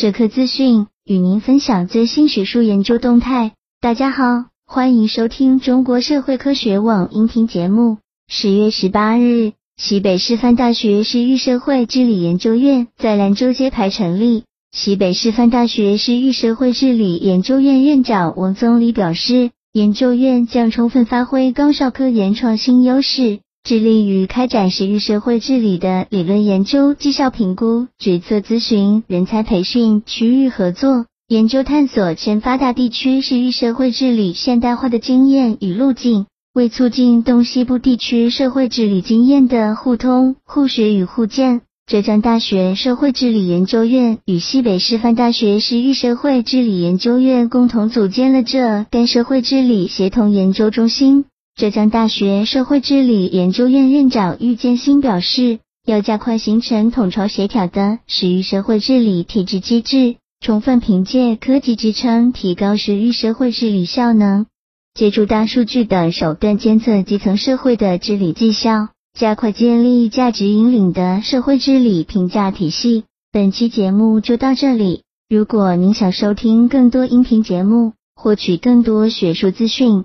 社科资讯，与您分享最新学术研究动态。大家好，欢迎收听中国社会科学网音频节目。十月十八日，西北师范大学市域社会治理研究院在兰州揭牌成立。西北师范大学市域社会治理研究院院长王宗礼表示，研究院将充分发挥高校科研创新优势。致力于开展时域社会治理的理论研究、绩效评估、决策咨询、人才培训、区域合作研究探索前发达地区时域社会治理现代化的经验与路径，为促进东西部地区社会治理经验的互通、互学与互鉴，浙江大学社会治理研究院与西北师范大学时域社会治理研究院共同组建了浙赣社会治理协同研究中心。浙江大学社会治理研究院院长郁建新表示，要加快形成统筹协调的时域社会治理体制机制，充分凭借科技支撑，提高时域社会治理效能，借助大数据等手段监测基层社会的治理绩效，加快建立价值引领的社会治理评价体系。本期节目就到这里，如果您想收听更多音频节目，获取更多学术资讯。